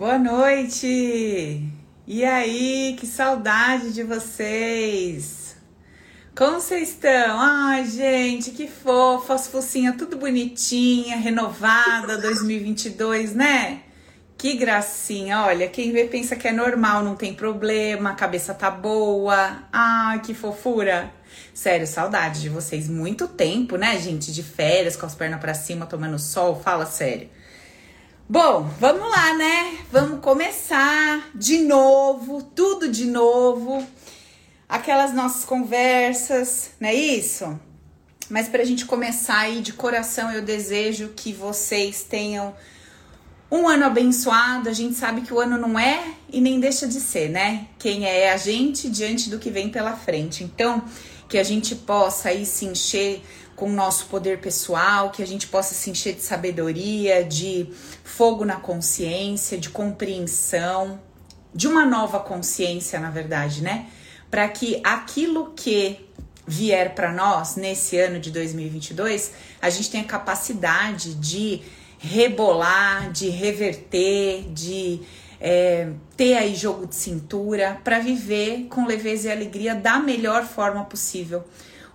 Boa noite! E aí, que saudade de vocês! Como vocês estão? Ai, gente, que fofo, as focinhas tudo bonitinha, renovada 2022, né? Que gracinha, olha, quem vê pensa que é normal, não tem problema, a cabeça tá boa. Ai, que fofura! Sério, saudade de vocês. Muito tempo, né, gente? De férias, com as pernas para cima, tomando sol. Fala sério. Bom, vamos lá, né? Vamos começar de novo, tudo de novo. Aquelas nossas conversas, não é isso? Mas para a gente começar aí de coração, eu desejo que vocês tenham um ano abençoado. A gente sabe que o ano não é e nem deixa de ser, né? Quem é a gente diante do que vem pela frente. Então, que a gente possa aí se encher com o nosso poder pessoal, que a gente possa se encher de sabedoria, de fogo na consciência, de compreensão, de uma nova consciência, na verdade, né? Para que aquilo que vier para nós nesse ano de 2022, a gente tenha capacidade de rebolar, de reverter, de é, ter aí jogo de cintura para viver com leveza e alegria da melhor forma possível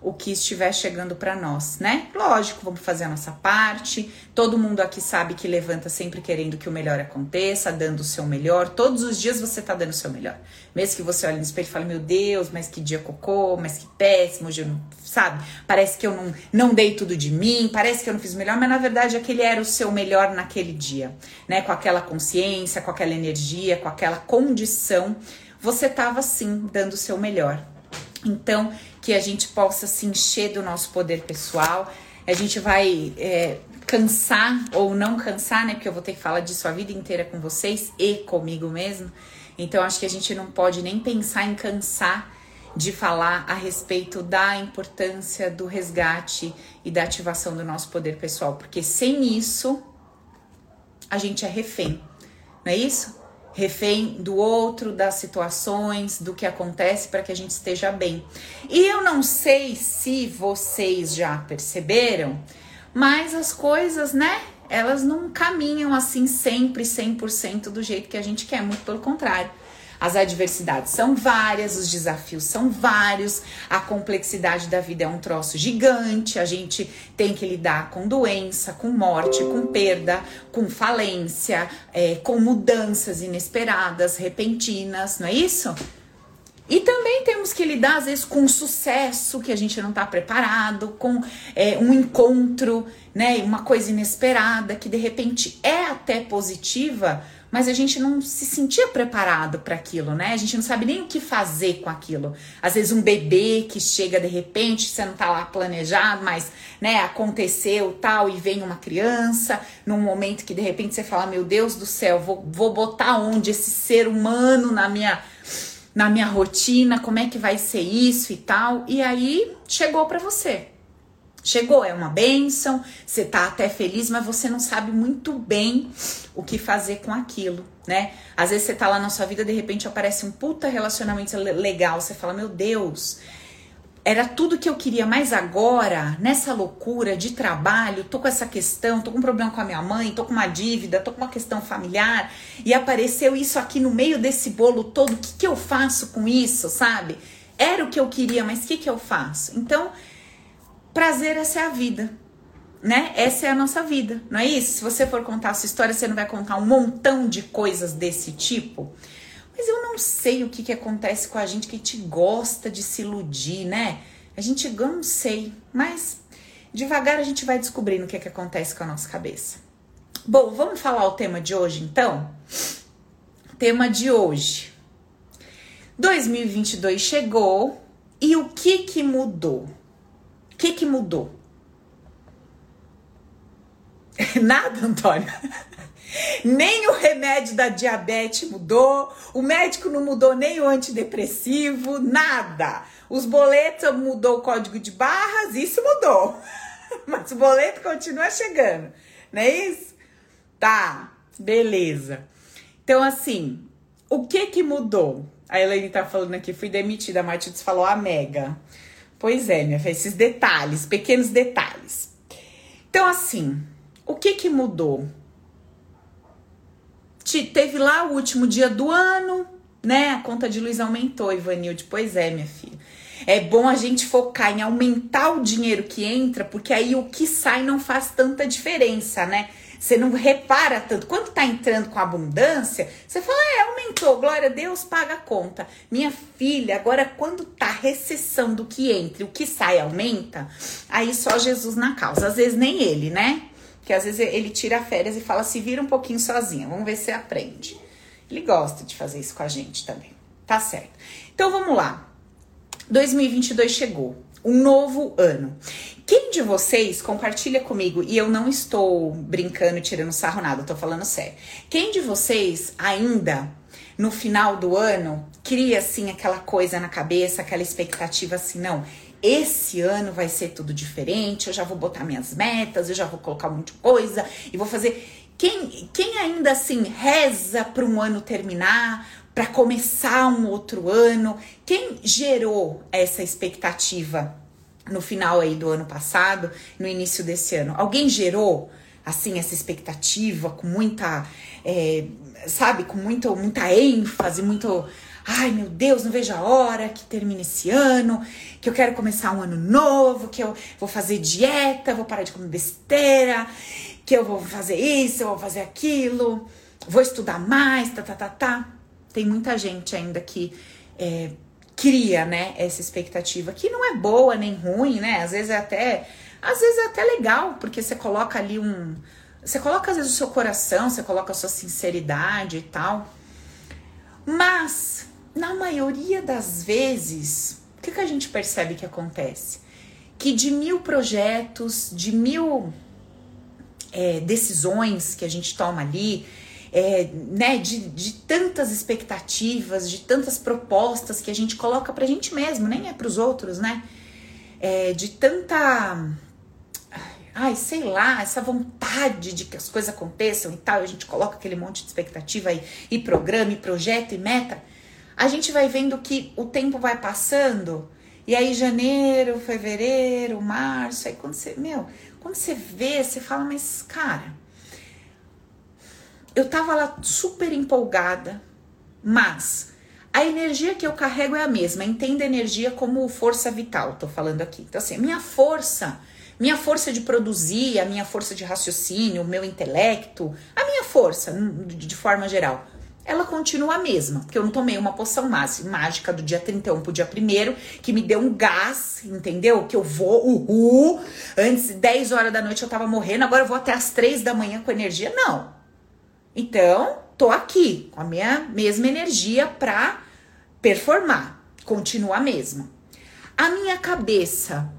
o que estiver chegando para nós, né? Lógico, vamos fazer a nossa parte. Todo mundo aqui sabe que levanta sempre querendo que o melhor aconteça, dando o seu melhor. Todos os dias você tá dando o seu melhor. Mesmo que você olhe no espelho e fale: "Meu Deus, mas que dia cocô, mas que péssimo, hoje eu não, sabe? Parece que eu não não dei tudo de mim, parece que eu não fiz o melhor, mas na verdade aquele era o seu melhor naquele dia, né? Com aquela consciência, com aquela energia, com aquela condição, você tava sim dando o seu melhor. Então, que a gente possa se encher do nosso poder pessoal. A gente vai é, cansar ou não cansar, né? Porque eu vou ter que falar disso a vida inteira com vocês e comigo mesmo. Então, acho que a gente não pode nem pensar em cansar de falar a respeito da importância do resgate e da ativação do nosso poder pessoal, porque sem isso a gente é refém, não é isso? Refém do outro, das situações, do que acontece para que a gente esteja bem. E eu não sei se vocês já perceberam, mas as coisas, né? Elas não caminham assim sempre 100% do jeito que a gente quer, muito pelo contrário. As adversidades são várias, os desafios são vários, a complexidade da vida é um troço gigante, a gente tem que lidar com doença, com morte, com perda, com falência, é, com mudanças inesperadas, repentinas, não é isso? E também temos que lidar, às vezes, com um sucesso que a gente não está preparado, com é, um encontro, né? Uma coisa inesperada que de repente é até positiva, mas a gente não se sentia preparado para aquilo, né? A gente não sabe nem o que fazer com aquilo. Às vezes um bebê que chega de repente, você não tá lá planejado, mas, né, aconteceu tal e vem uma criança, num momento que de repente você fala: "Meu Deus do céu, vou, vou botar onde esse ser humano na minha na minha rotina, como é que vai ser isso e tal?" E aí chegou para você. Chegou, é uma benção, você tá até feliz, mas você não sabe muito bem o que fazer com aquilo, né? Às vezes você tá lá na sua vida, de repente aparece um puta relacionamento legal, você fala, meu Deus, era tudo que eu queria, mas agora, nessa loucura de trabalho, tô com essa questão, tô com um problema com a minha mãe, tô com uma dívida, tô com uma questão familiar, e apareceu isso aqui no meio desse bolo todo, o que, que eu faço com isso, sabe? Era o que eu queria, mas o que, que eu faço? Então, prazer, essa é a vida. Né? Essa é a nossa vida, não é isso? Se você for contar a sua história, você não vai contar um montão de coisas desse tipo. Mas eu não sei o que, que acontece com a gente que gente gosta de se iludir, né? A gente, eu não sei, mas devagar a gente vai descobrindo o que, que acontece com a nossa cabeça. Bom, vamos falar o tema de hoje então? Tema de hoje. 2022 chegou e o que que mudou? O que, que mudou? Nada, Antônio. Nem o remédio da diabetes mudou, o médico não mudou nem o antidepressivo, nada. Os boletos mudou o código de barras, isso mudou. Mas o boleto continua chegando, não é isso? Tá, beleza. Então, assim, o que que mudou? A Elaine tá falando aqui, fui demitida, a Matildes falou a mega. Pois é, minha filha, esses detalhes, pequenos detalhes. Então, assim, o que que mudou? teve lá o último dia do ano, né? A conta de luz aumentou, Ivanilde. Pois é, minha filha. É bom a gente focar em aumentar o dinheiro que entra, porque aí o que sai não faz tanta diferença, né? Você não repara tanto. Quando tá entrando com abundância, você fala, é, aumentou, glória a Deus, paga a conta. Minha filha, agora quando tá recessão do que entra o que sai aumenta, aí só Jesus na causa. Às vezes nem ele, né? Que às vezes ele tira férias e fala, se vira um pouquinho sozinha, vamos ver se aprende. Ele gosta de fazer isso com a gente também. Tá certo. Então vamos lá. 2022 chegou, um novo ano. Quem de vocês compartilha comigo e eu não estou brincando, tirando sarro nada, tô falando sério. Quem de vocês ainda no final do ano cria assim aquela coisa na cabeça, aquela expectativa assim, não, esse ano vai ser tudo diferente, eu já vou botar minhas metas, eu já vou colocar um monte de coisa e vou fazer. Quem, quem ainda assim reza para um ano terminar, para começar um outro ano. Quem gerou essa expectativa no final aí do ano passado, no início desse ano? Alguém gerou assim essa expectativa com muita, é, sabe, com muito, muita ênfase, muito Ai meu Deus, não vejo a hora que termine esse ano, que eu quero começar um ano novo, que eu vou fazer dieta, vou parar de comer besteira, que eu vou fazer isso, eu vou fazer aquilo, vou estudar mais, tá, tá, tá, tá tem muita gente ainda que é, cria, né, essa expectativa que não é boa nem ruim, né? Às vezes é até, às vezes é até legal, porque você coloca ali um, você coloca às vezes o seu coração, você coloca a sua sinceridade e tal. Mas na maioria das vezes, o que, que a gente percebe que acontece? Que de mil projetos, de mil é, decisões que a gente toma ali, é, né, de, de tantas expectativas, de tantas propostas que a gente coloca pra gente mesmo, nem é pros outros, né? É, de tanta. Ai, sei lá, essa vontade de que as coisas aconteçam e tal, a gente coloca aquele monte de expectativa aí, e programa, e projeto, e meta. A gente vai vendo que o tempo vai passando, e aí janeiro, fevereiro, março, aí quando você, meu, quando você vê, você fala, mas cara eu tava lá super empolgada, mas a energia que eu carrego é a mesma. Entenda energia como força vital, tô falando aqui. Então, assim, minha força, minha força de produzir, a minha força de raciocínio, o meu intelecto, a minha força, de forma geral, ela continua a mesma. Porque eu não tomei uma poção mágica do dia 31 pro dia 1 que me deu um gás, entendeu? Que eu vou, uhul. Antes, 10 horas da noite eu tava morrendo, agora eu vou até as 3 da manhã com energia. Não. Então, tô aqui com a minha mesma energia para performar, continua a mesma. A minha cabeça,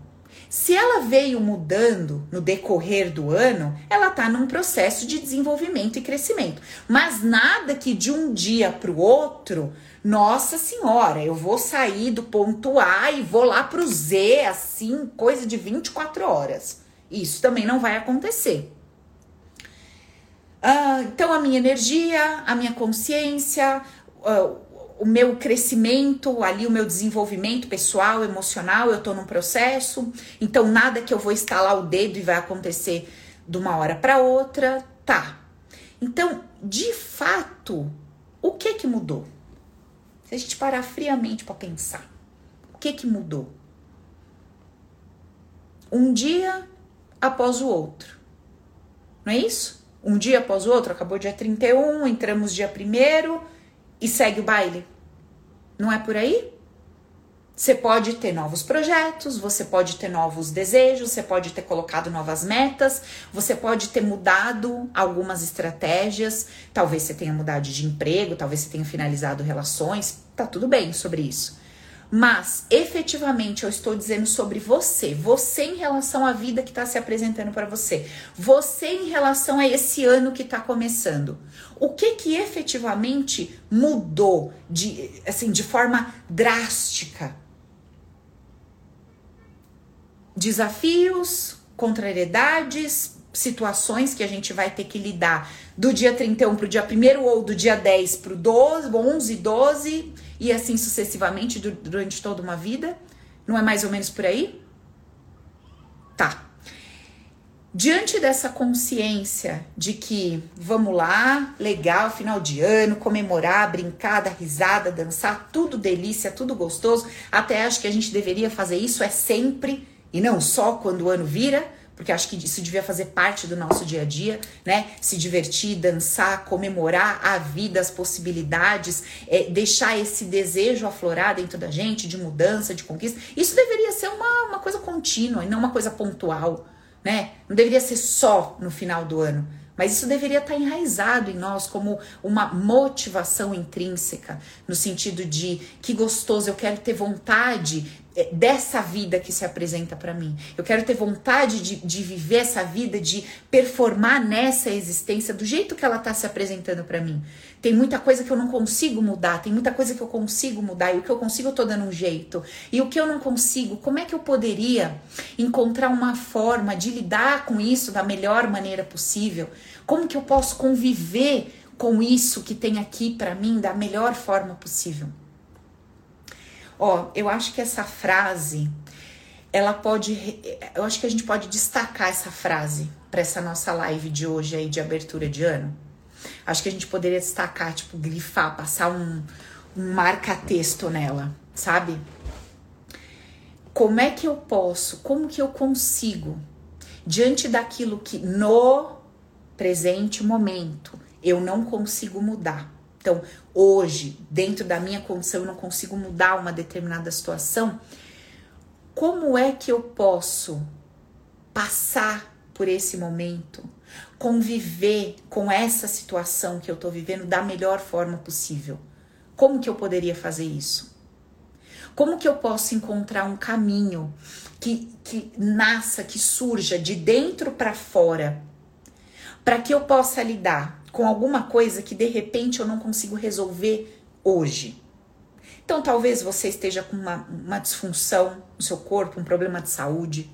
se ela veio mudando no decorrer do ano, ela tá num processo de desenvolvimento e crescimento. Mas nada que de um dia para o outro, nossa senhora, eu vou sair do ponto A e vou lá pro Z assim, coisa de 24 horas. Isso também não vai acontecer. Uh, então, a minha energia, a minha consciência, uh, o meu crescimento, ali o meu desenvolvimento pessoal, emocional, eu tô num processo. Então, nada que eu vou estalar o dedo e vai acontecer de uma hora para outra, tá. Então, de fato, o que que mudou? Se a gente parar friamente para pensar, o que que mudou? Um dia após o outro. Não é isso? Um dia após o outro, acabou dia 31, entramos dia 1 e segue o baile. Não é por aí? Você pode ter novos projetos, você pode ter novos desejos, você pode ter colocado novas metas, você pode ter mudado algumas estratégias, talvez você tenha mudado de emprego, talvez você tenha finalizado relações, tá tudo bem sobre isso. Mas efetivamente eu estou dizendo sobre você, você em relação à vida que está se apresentando para você, você em relação a esse ano que está começando. O que que efetivamente mudou de assim de forma drástica? Desafios, contrariedades, situações que a gente vai ter que lidar do dia 31 para o dia 1 ou do dia 10 para o 12, 11, 12 e assim sucessivamente durante toda uma vida? Não é mais ou menos por aí? Tá. Diante dessa consciência de que vamos lá, legal, final de ano, comemorar, brincar, dar risada, dançar, tudo delícia, tudo gostoso. Até acho que a gente deveria fazer isso é sempre e não só quando o ano vira, porque acho que isso devia fazer parte do nosso dia a dia, né? Se divertir, dançar, comemorar a vida, as possibilidades, é, deixar esse desejo aflorar dentro da gente de mudança, de conquista. Isso deveria ser uma, uma coisa contínua e não uma coisa pontual né? Não deveria ser só no final do ano, mas isso deveria estar enraizado em nós como uma motivação intrínseca, no sentido de que gostoso, eu quero ter vontade dessa vida que se apresenta para mim. Eu quero ter vontade de, de viver essa vida, de performar nessa existência do jeito que ela está se apresentando para mim. Tem muita coisa que eu não consigo mudar, tem muita coisa que eu consigo mudar, e o que eu consigo eu tô dando um jeito. E o que eu não consigo, como é que eu poderia encontrar uma forma de lidar com isso da melhor maneira possível? Como que eu posso conviver com isso que tem aqui para mim da melhor forma possível? Ó, eu acho que essa frase, ela pode, eu acho que a gente pode destacar essa frase para essa nossa live de hoje aí de abertura de ano. Acho que a gente poderia destacar, tipo, grifar, passar um, um marca-texto nela, sabe? Como é que eu posso, como que eu consigo, diante daquilo que no presente momento eu não consigo mudar, então, hoje, dentro da minha condição, eu não consigo mudar uma determinada situação. Como é que eu posso passar por esse momento, conviver com essa situação que eu estou vivendo da melhor forma possível? Como que eu poderia fazer isso? Como que eu posso encontrar um caminho que, que nasça, que surja de dentro para fora, para que eu possa lidar com alguma coisa que de repente eu não consigo resolver hoje. Então, talvez você esteja com uma, uma disfunção no seu corpo, um problema de saúde.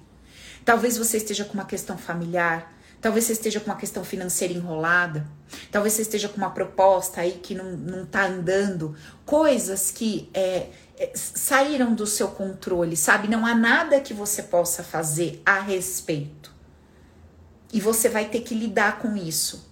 Talvez você esteja com uma questão familiar. Talvez você esteja com uma questão financeira enrolada. Talvez você esteja com uma proposta aí que não, não tá andando. Coisas que é, é, saíram do seu controle, sabe? Não há nada que você possa fazer a respeito. E você vai ter que lidar com isso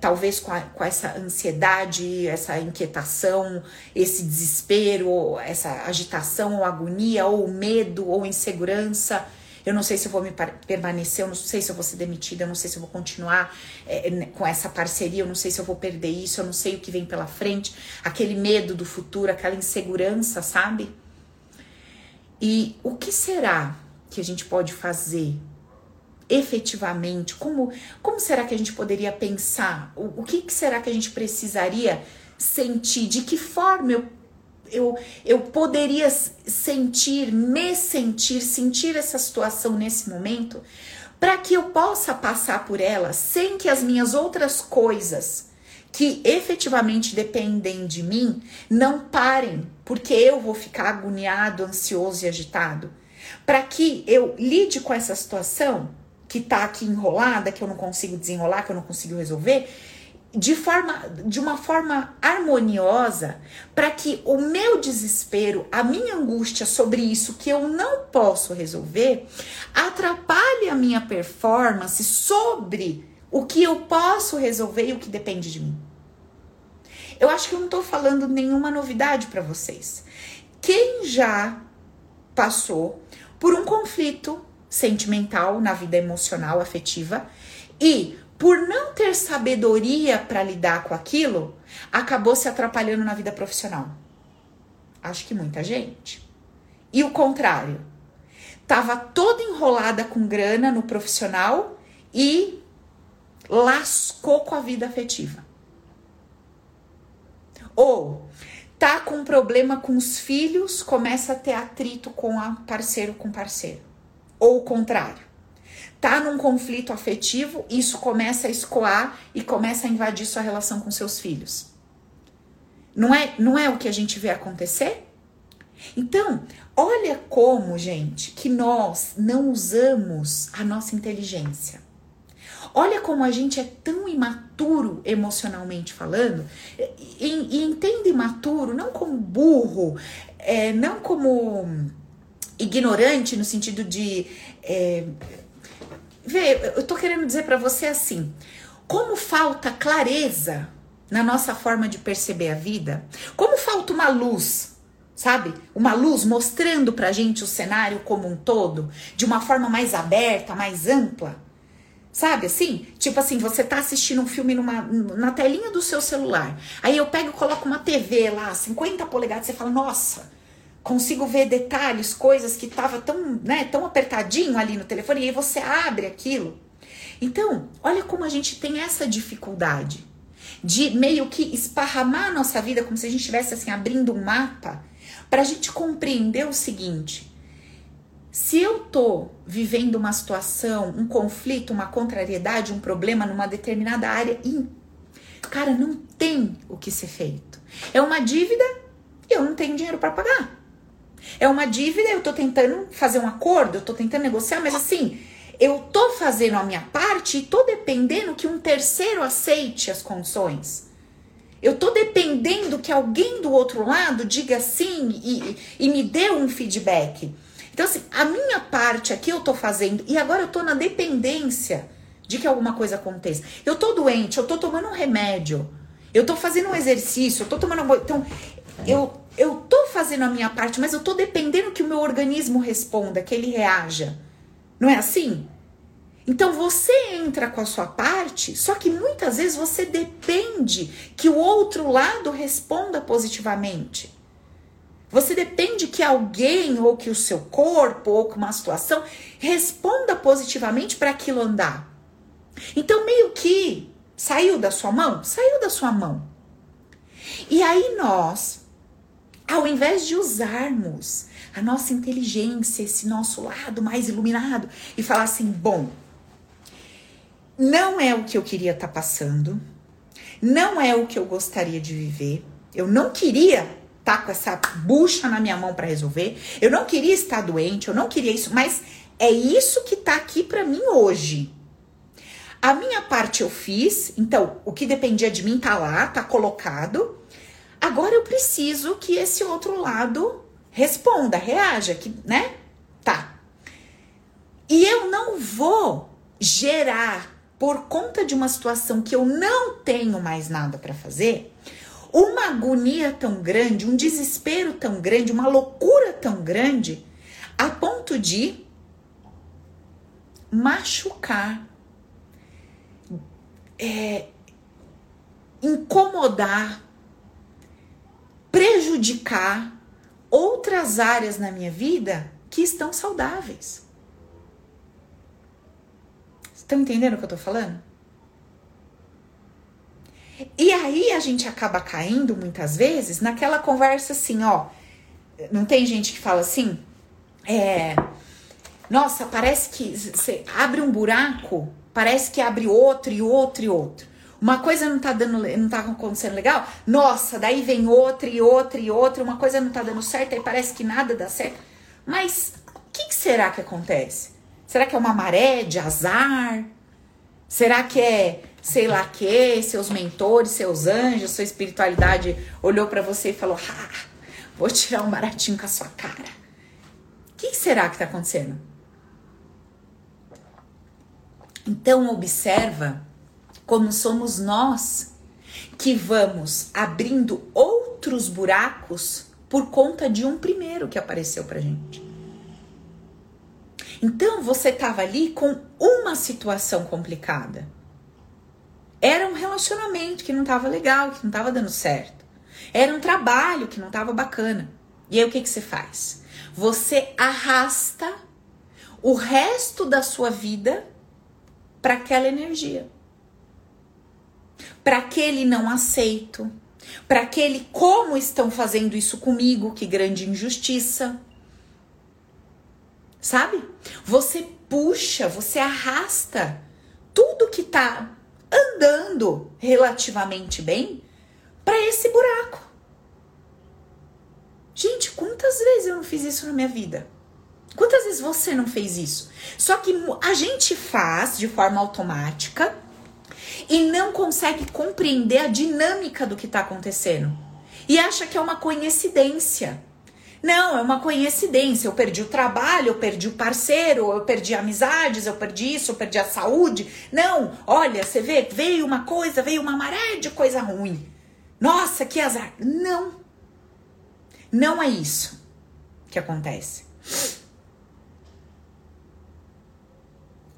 talvez com, a, com essa ansiedade, essa inquietação, esse desespero, essa agitação ou agonia, ou medo, ou insegurança. Eu não sei se eu vou me permanecer, eu não sei se eu vou ser demitida, eu não sei se eu vou continuar é, com essa parceria, eu não sei se eu vou perder isso, eu não sei o que vem pela frente, aquele medo do futuro, aquela insegurança, sabe? E o que será que a gente pode fazer efetivamente? Como, como será que a gente poderia pensar? O, o que, que será que a gente precisaria sentir? De que forma eu, eu, eu poderia sentir, me sentir, sentir essa situação nesse momento, para que eu possa passar por ela sem que as minhas outras coisas que efetivamente dependem de mim não parem, porque eu vou ficar agoniado, ansioso e agitado. Para que eu lide com essa situação que tá aqui enrolada, que eu não consigo desenrolar, que eu não consigo resolver, de forma de uma forma harmoniosa, para que o meu desespero, a minha angústia sobre isso que eu não posso resolver, atrapalhe a minha performance sobre o que eu posso resolver e o que depende de mim. Eu acho que eu não estou falando nenhuma novidade para vocês. Quem já passou por um conflito sentimental, na vida emocional, afetiva, e por não ter sabedoria para lidar com aquilo, acabou se atrapalhando na vida profissional. Acho que muita gente. E o contrário, tava toda enrolada com grana no profissional e lascou com a vida afetiva. Ou tá com problema com os filhos, começa a ter atrito com a parceiro com parceiro ou o contrário. Tá num conflito afetivo, isso começa a escoar e começa a invadir sua relação com seus filhos. Não é, não é o que a gente vê acontecer? Então, olha como, gente, que nós não usamos a nossa inteligência. Olha como a gente é tão imaturo emocionalmente falando, e, e entende imaturo não como burro, é, não como ignorante no sentido de é, vê, eu tô querendo dizer para você assim, como falta clareza na nossa forma de perceber a vida, como falta uma luz, sabe? Uma luz mostrando pra gente o cenário como um todo, de uma forma mais aberta, mais ampla. Sabe assim? Tipo assim, você tá assistindo um filme numa, na telinha do seu celular. Aí eu pego e coloco uma TV lá, 50 polegadas, você fala, nossa, consigo ver detalhes, coisas que tava tão, né, tão apertadinho ali no telefone, e aí você abre aquilo. Então, olha como a gente tem essa dificuldade de meio que esparramar a nossa vida como se a gente estivesse assim abrindo um mapa para a gente compreender o seguinte: se eu tô vivendo uma situação, um conflito, uma contrariedade, um problema numa determinada área, e, cara, não tem o que ser feito. É uma dívida e eu não tenho dinheiro para pagar. É uma dívida, eu tô tentando fazer um acordo, eu tô tentando negociar, mas assim, eu tô fazendo a minha parte e tô dependendo que um terceiro aceite as condições. Eu tô dependendo que alguém do outro lado diga sim e, e me dê um feedback. Então, assim, a minha parte aqui eu tô fazendo e agora eu tô na dependência de que alguma coisa aconteça. Eu tô doente, eu tô tomando um remédio, eu tô fazendo um exercício, eu tô tomando. Então, eu, eu tô fazendo a minha parte, mas eu tô dependendo que o meu organismo responda, que ele reaja. Não é assim? Então você entra com a sua parte, só que muitas vezes você depende que o outro lado responda positivamente. Você depende que alguém ou que o seu corpo ou que uma situação responda positivamente para aquilo andar. Então meio que saiu da sua mão, saiu da sua mão. E aí nós, ao invés de usarmos a nossa inteligência, esse nosso lado mais iluminado e falar assim: bom, não é o que eu queria estar tá passando, não é o que eu gostaria de viver, eu não queria estar tá com essa bucha na minha mão para resolver, eu não queria estar doente, eu não queria isso, mas é isso que tá aqui para mim hoje. A minha parte eu fiz, então o que dependia de mim tá lá, tá colocado. Agora eu preciso que esse outro lado responda, reaja, que, né? Tá. E eu não vou gerar por conta de uma situação que eu não tenho mais nada para fazer, uma agonia tão grande, um desespero tão grande, uma loucura tão grande, a ponto de machucar, é, incomodar, prejudicar outras áreas na minha vida que estão saudáveis. Estão entendendo o que eu tô falando? E aí a gente acaba caindo muitas vezes naquela conversa assim, ó. Não tem gente que fala assim, é. Nossa, parece que você abre um buraco, parece que abre outro e outro e outro. Uma coisa não tá dando, não tá acontecendo legal, nossa, daí vem outra e outra e outra, uma coisa não tá dando certo, aí parece que nada dá certo. Mas o que, que será que acontece? Será que é uma maré de azar? Será que é, sei lá que, seus mentores, seus anjos, sua espiritualidade olhou para você e falou: ah, vou tirar um baratinho com a sua cara? O que, será que tá acontecendo? Então observa como somos nós que vamos abrindo outros buracos por conta de um primeiro que apareceu pra gente. Então você estava ali com uma situação complicada. Era um relacionamento que não estava legal, que não estava dando certo. Era um trabalho que não estava bacana. E aí o que, que você faz? Você arrasta o resto da sua vida para aquela energia para aquele não aceito, para aquele como estão fazendo isso comigo, que grande injustiça. Sabe? Você puxa, você arrasta tudo que tá andando relativamente bem para esse buraco. Gente, quantas vezes eu não fiz isso na minha vida? Quantas vezes você não fez isso? Só que a gente faz de forma automática e não consegue compreender a dinâmica do que está acontecendo. E acha que é uma coincidência. Não, é uma coincidência. Eu perdi o trabalho, eu perdi o parceiro, eu perdi amizades, eu perdi isso, eu perdi a saúde. Não, olha, você vê, veio uma coisa, veio uma maré de coisa ruim. Nossa, que azar. Não. Não é isso que acontece.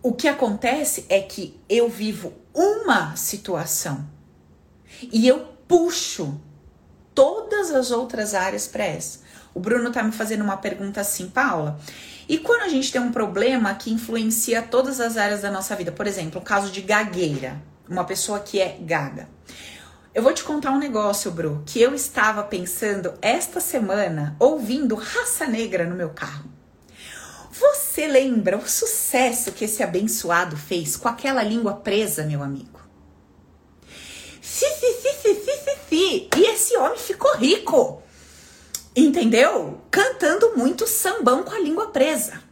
O que acontece é que eu vivo uma situação e eu puxo todas as outras áreas para essa. O Bruno tá me fazendo uma pergunta assim, Paula. E quando a gente tem um problema que influencia todas as áreas da nossa vida, por exemplo, o caso de gagueira, uma pessoa que é gaga. Eu vou te contar um negócio, Bru, que eu estava pensando esta semana ouvindo Raça Negra no meu carro. Você lembra o sucesso que esse abençoado fez com aquela língua presa, meu amigo? Fi, fi, fi, fi, fi, fi, fi. E esse homem ficou rico. Entendeu? Cantando muito sambão com a língua presa.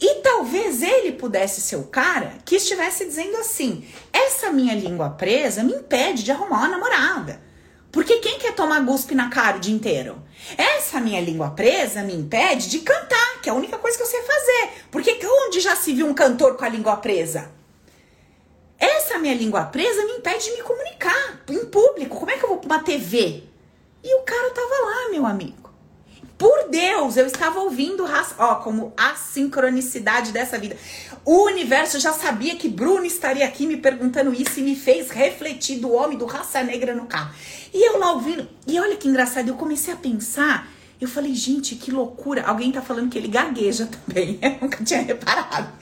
E talvez ele pudesse ser o cara que estivesse dizendo assim: essa minha língua presa me impede de arrumar uma namorada. Porque quem quer tomar guspe na cara o dia inteiro? Essa minha língua presa me impede de cantar, que é a única coisa que eu sei fazer. Porque onde já se viu um cantor com a língua presa? Essa minha língua presa me impede de me comunicar em público. Como é que eu vou pra uma TV? E o cara tava lá, meu amigo. Por Deus, eu estava ouvindo, ó, como a sincronicidade dessa vida. O universo já sabia que Bruno estaria aqui me perguntando isso e me fez refletir do homem do raça negra no carro. E eu lá ouvindo, e olha que engraçado, eu comecei a pensar, eu falei, gente, que loucura. Alguém tá falando que ele gagueja também, eu nunca tinha reparado.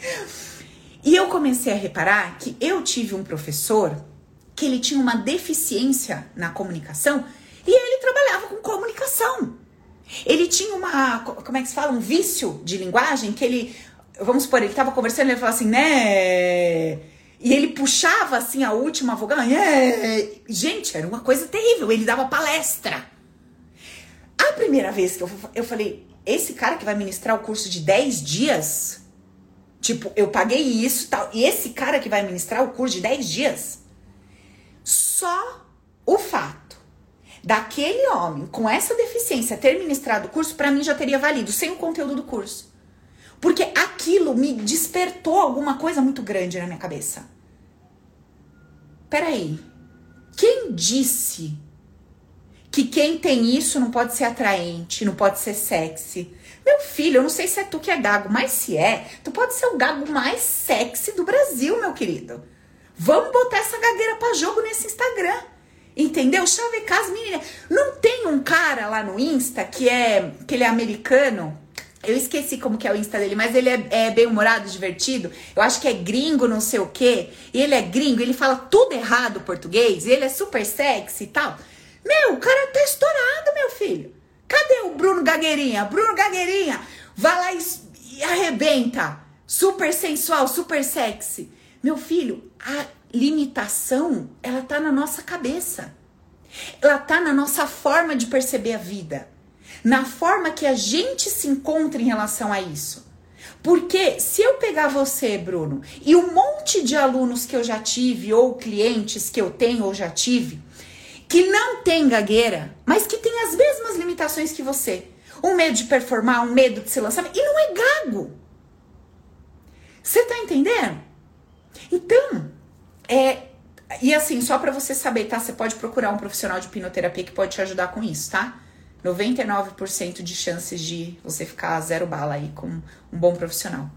E eu comecei a reparar que eu tive um professor que ele tinha uma deficiência na comunicação e ele trabalhava com comunicação. Ele tinha uma, como é que se fala? Um vício de linguagem que ele, vamos supor, ele estava conversando e ele falava assim, né? E ele puxava assim a última vogal. É. Gente, era uma coisa terrível. Ele dava palestra. A primeira vez que eu, eu falei, esse cara que vai ministrar o curso de 10 dias, tipo, eu paguei isso tal. E esse cara que vai ministrar o curso de 10 dias, só o fato daquele homem com essa deficiência ter ministrado o curso, para mim já teria valido, sem o conteúdo do curso. Porque aquilo me despertou alguma coisa muito grande na minha cabeça. Peraí, quem disse que quem tem isso não pode ser atraente, não pode ser sexy? Meu filho, eu não sei se é tu que é gago, mas se é, tu pode ser o gago mais sexy do Brasil, meu querido. Vamos botar essa gagueira para jogo nesse Instagram. Entendeu? Chavecar as meninas. Não tem um cara lá no Insta que é que ele é americano. Eu esqueci como que é o Insta dele, mas ele é, é bem humorado, divertido. Eu acho que é gringo, não sei o quê. E ele é gringo, ele fala tudo errado português, ele é super sexy e tal. Meu, o cara tá estourado, meu filho. Cadê o Bruno Gagueirinha? Bruno Gagueirinha, vai lá e, e arrebenta. Super sensual, super sexy. Meu filho, a limitação, ela tá na nossa cabeça. Ela tá na nossa forma de perceber a vida, na forma que a gente se encontra em relação a isso. Porque se eu pegar você, Bruno, e um monte de alunos que eu já tive, ou clientes que eu tenho ou já tive, que não tem gagueira, mas que tem as mesmas limitações que você. Um medo de performar, um medo de se lançar, e não é gago. Você tá entendendo? Então, é, e assim, só para você saber, tá? Você pode procurar um profissional de hipnoterapia que pode te ajudar com isso, tá? 99% de chances de você ficar zero bala aí com um bom profissional.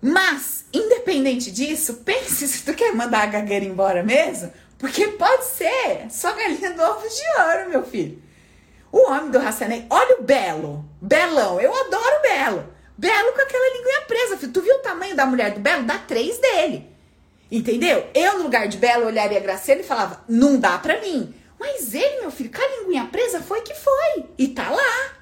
Mas, independente disso, pense se tu quer mandar a gagueira embora mesmo, porque pode ser só galinha do ovo de ouro, meu filho. O homem do Hassanei, olha o Belo, Belão, eu adoro Belo. Belo com aquela linguinha presa, filho. Tu viu o tamanho da mulher do Belo? Dá três dele. Entendeu? Eu, no lugar de Bela, olharia a Graciela e falava: não dá pra mim. Mas ele, meu filho, com a linguinha presa, foi que foi. E tá lá.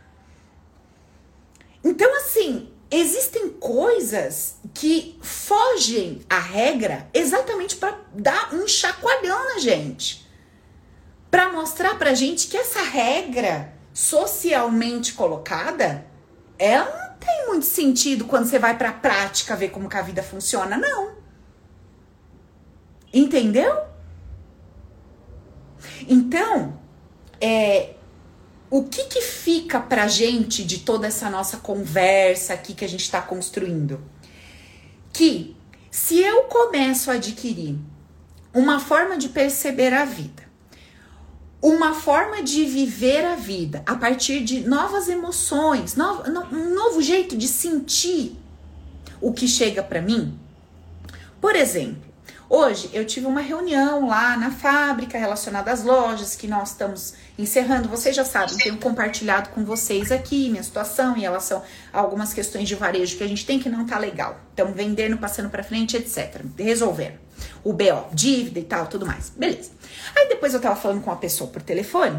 Então, assim, existem coisas que fogem à regra exatamente para dar um chacoalhão na gente. Para mostrar pra gente que essa regra socialmente colocada, ela não tem muito sentido quando você vai pra prática ver como que a vida funciona, não. Entendeu? Então, é, o que que fica pra gente de toda essa nossa conversa aqui que a gente está construindo? Que se eu começo a adquirir uma forma de perceber a vida, uma forma de viver a vida a partir de novas emoções, no, no, um novo jeito de sentir o que chega para mim. Por exemplo, Hoje eu tive uma reunião lá na fábrica relacionada às lojas que nós estamos encerrando. Vocês já sabem, tenho compartilhado com vocês aqui minha situação em relação a algumas questões de varejo que a gente tem que não tá legal. Estamos vendendo, passando para frente, etc. Resolvendo. O BO, dívida e tal, tudo mais. Beleza. Aí depois eu tava falando com uma pessoa por telefone,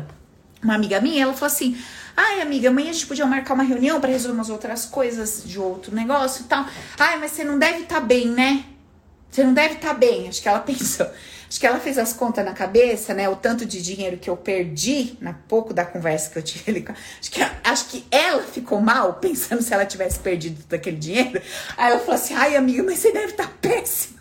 uma amiga minha, ela falou assim: Ai, amiga, amanhã a gente podia marcar uma reunião para resolver umas outras coisas de outro negócio e tal. Ai, mas você não deve estar tá bem, né? Você não deve estar tá bem. Acho que ela pensou. Acho que ela fez as contas na cabeça, né? O tanto de dinheiro que eu perdi na pouco da conversa que eu tive. Acho que, acho que ela ficou mal pensando se ela tivesse perdido todo aquele dinheiro. Aí ela falou assim: ai, amiga, mas você deve estar tá péssima.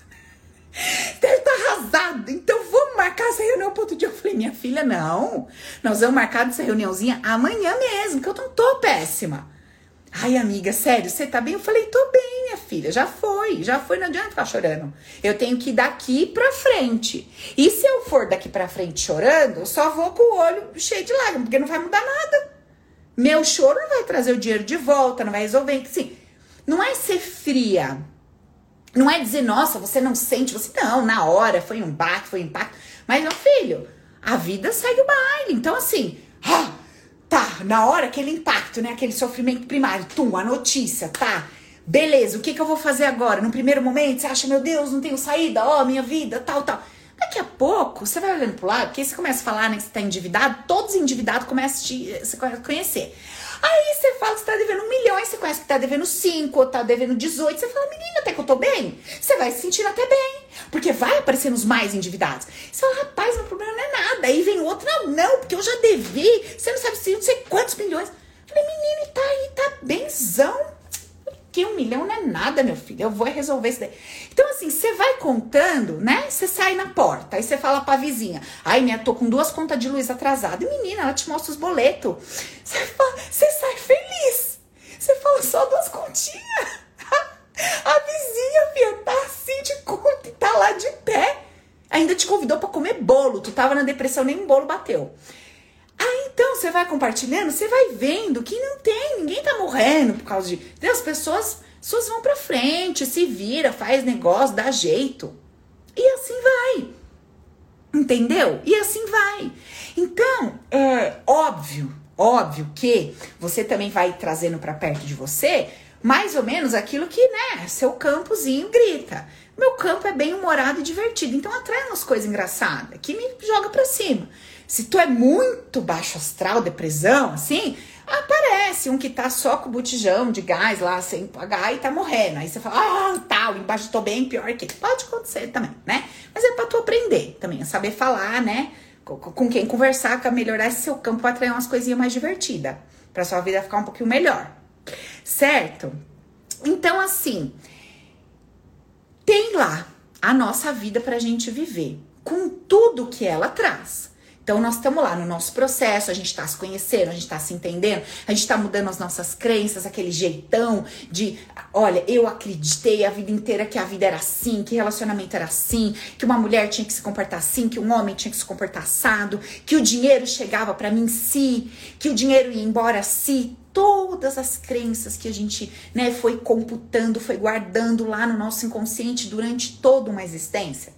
Deve estar tá arrasado. Então vamos marcar essa reunião para outro dia. Eu falei, minha filha, não. Nós vamos marcar essa reuniãozinha amanhã mesmo, que eu não tô péssima. Ai, amiga, sério, você tá bem? Eu falei, tô bem, minha filha, já foi, já foi, não adianta ficar chorando. Eu tenho que ir daqui pra frente. E se eu for daqui pra frente chorando, eu só vou com o olho cheio de lágrimas, porque não vai mudar nada. Meu choro não vai trazer o dinheiro de volta, não vai resolver. Sim, não é ser fria. Não é dizer, nossa, você não sente, você não, na hora foi um baque, foi um impacto. Mas, meu filho, a vida segue o baile. Então, assim, ah, Tá, na hora aquele impacto, né? Aquele sofrimento primário, tum, a notícia, tá. Beleza, o que, que eu vou fazer agora? No primeiro momento, você acha, meu Deus, não tenho saída, ó, oh, minha vida, tal, tal. Daqui a pouco, você vai olhando pro lado, porque você começa a falar, né, que você tá endividado, todos endividados começam a te você conhecer. Aí você fala que você tá devendo um milhão, aí você conhece que tá devendo cinco, ou tá devendo 18, você fala, menina, até que eu tô bem. Você vai se sentindo até bem, porque vai aparecendo os mais endividados. Você fala, rapaz, meu problema não é nada. Aí vem outro, não, não, porque eu já devi, você não sabe se não sei quantos milhões. Eu falei, menino, tá aí, tá benzão que um milhão não é nada, meu filho. Eu vou resolver isso daí. Então, assim, você vai contando, né? Você sai na porta, aí você fala pra vizinha: Ai, minha, tô com duas contas de luz atrasadas. E menina, ela te mostra os boletos. Você sai feliz. Você fala só duas continhas. A vizinha, filha, tá assim de conta e tá lá de pé. Ainda te convidou para comer bolo. Tu tava na depressão, nem um bolo bateu. Aí então você vai compartilhando, você vai vendo que não tem, ninguém tá morrendo por causa de. As pessoas, pessoas vão pra frente, se vira, faz negócio, dá jeito. E assim vai. Entendeu? E assim vai. Então, é óbvio, óbvio que você também vai trazendo para perto de você mais ou menos aquilo que, né, seu campozinho grita. Meu campo é bem humorado e divertido, então atrai umas coisas engraçadas que me joga para cima. Se tu é muito baixo astral, depressão, assim, aparece um que tá só com o botijão de gás lá sem pagar e tá morrendo. Aí você fala, ah, tal, embaixo tô bem, pior que. Pode acontecer também, né? Mas é pra tu aprender também, é saber falar, né? Com quem conversar, pra melhorar seu campo pra atrair umas coisinhas mais divertidas. Pra sua vida ficar um pouquinho melhor. Certo? Então, assim, tem lá a nossa vida pra gente viver, com tudo que ela traz. Então, nós estamos lá no nosso processo, a gente está se conhecendo, a gente está se entendendo, a gente está mudando as nossas crenças, aquele jeitão de, olha, eu acreditei a vida inteira que a vida era assim, que relacionamento era assim, que uma mulher tinha que se comportar assim, que um homem tinha que se comportar assado, que o dinheiro chegava para mim si, que o dinheiro ia embora si. Todas as crenças que a gente né, foi computando, foi guardando lá no nosso inconsciente durante toda uma existência.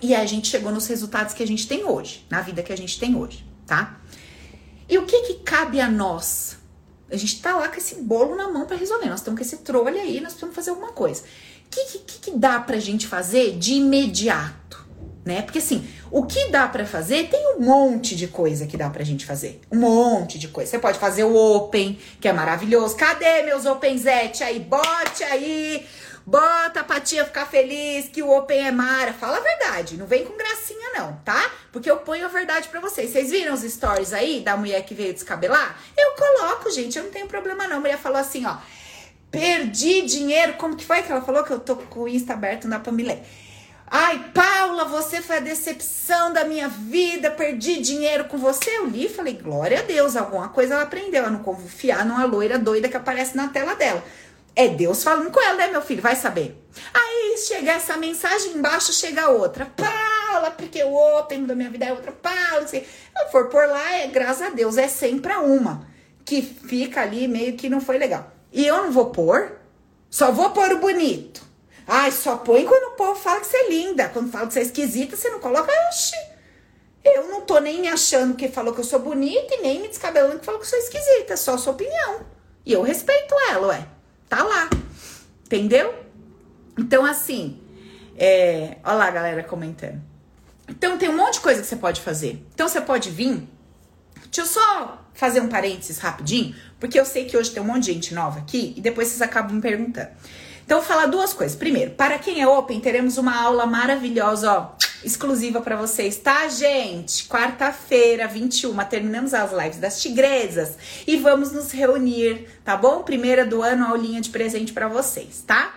E a gente chegou nos resultados que a gente tem hoje, na vida que a gente tem hoje, tá? E o que que cabe a nós? A gente tá lá com esse bolo na mão para resolver. Nós estamos com esse trolho aí, nós precisamos fazer alguma coisa. O que, que, que dá pra gente fazer de imediato? Né? Porque assim, o que dá para fazer, tem um monte de coisa que dá pra gente fazer. Um monte de coisa. Você pode fazer o Open, que é maravilhoso. Cadê meus Open Zete aí? Bote aí Bota a Patia ficar feliz que o Open é Mara. Fala a verdade, não vem com gracinha não, tá? Porque eu ponho a verdade para vocês. Vocês viram os stories aí da mulher que veio descabelar? Eu coloco, gente, eu não tenho problema não. A mulher falou assim, ó, perdi dinheiro. Como que foi que ela falou que eu tô com o Insta aberto, me ler. Ai, Paula, você foi a decepção da minha vida, perdi dinheiro com você. Eu li e falei, glória a Deus, alguma coisa ela aprendeu. Eu não confiar numa loira doida que aparece na tela dela. É Deus falando com ela, né, meu filho? Vai saber. Aí chega essa mensagem, embaixo chega outra. Paula, porque o outro da minha vida é outra. Paula, se eu for por lá, é graças a Deus, é sempre uma que fica ali meio que não foi legal. E eu não vou pôr, só vou pôr o bonito. Ai, só põe quando o povo fala que você é linda. Quando fala que você é esquisita, você não coloca, oxi. Eu não tô nem me achando que falou que eu sou bonita e nem me descabelando que falou que eu sou esquisita. É só sua opinião. E eu respeito ela, ué. Tá lá. Entendeu? Então, assim. É... Olha lá a galera comentando. Então, tem um monte de coisa que você pode fazer. Então, você pode vir. Deixa eu só fazer um parênteses rapidinho, porque eu sei que hoje tem um monte de gente nova aqui e depois vocês acabam me perguntando. Então, falar duas coisas. Primeiro, para quem é open, teremos uma aula maravilhosa, ó, exclusiva para vocês, tá, gente? Quarta-feira, 21, terminamos as lives das tigresas e vamos nos reunir, tá bom? Primeira do ano, aulinha de presente para vocês, tá?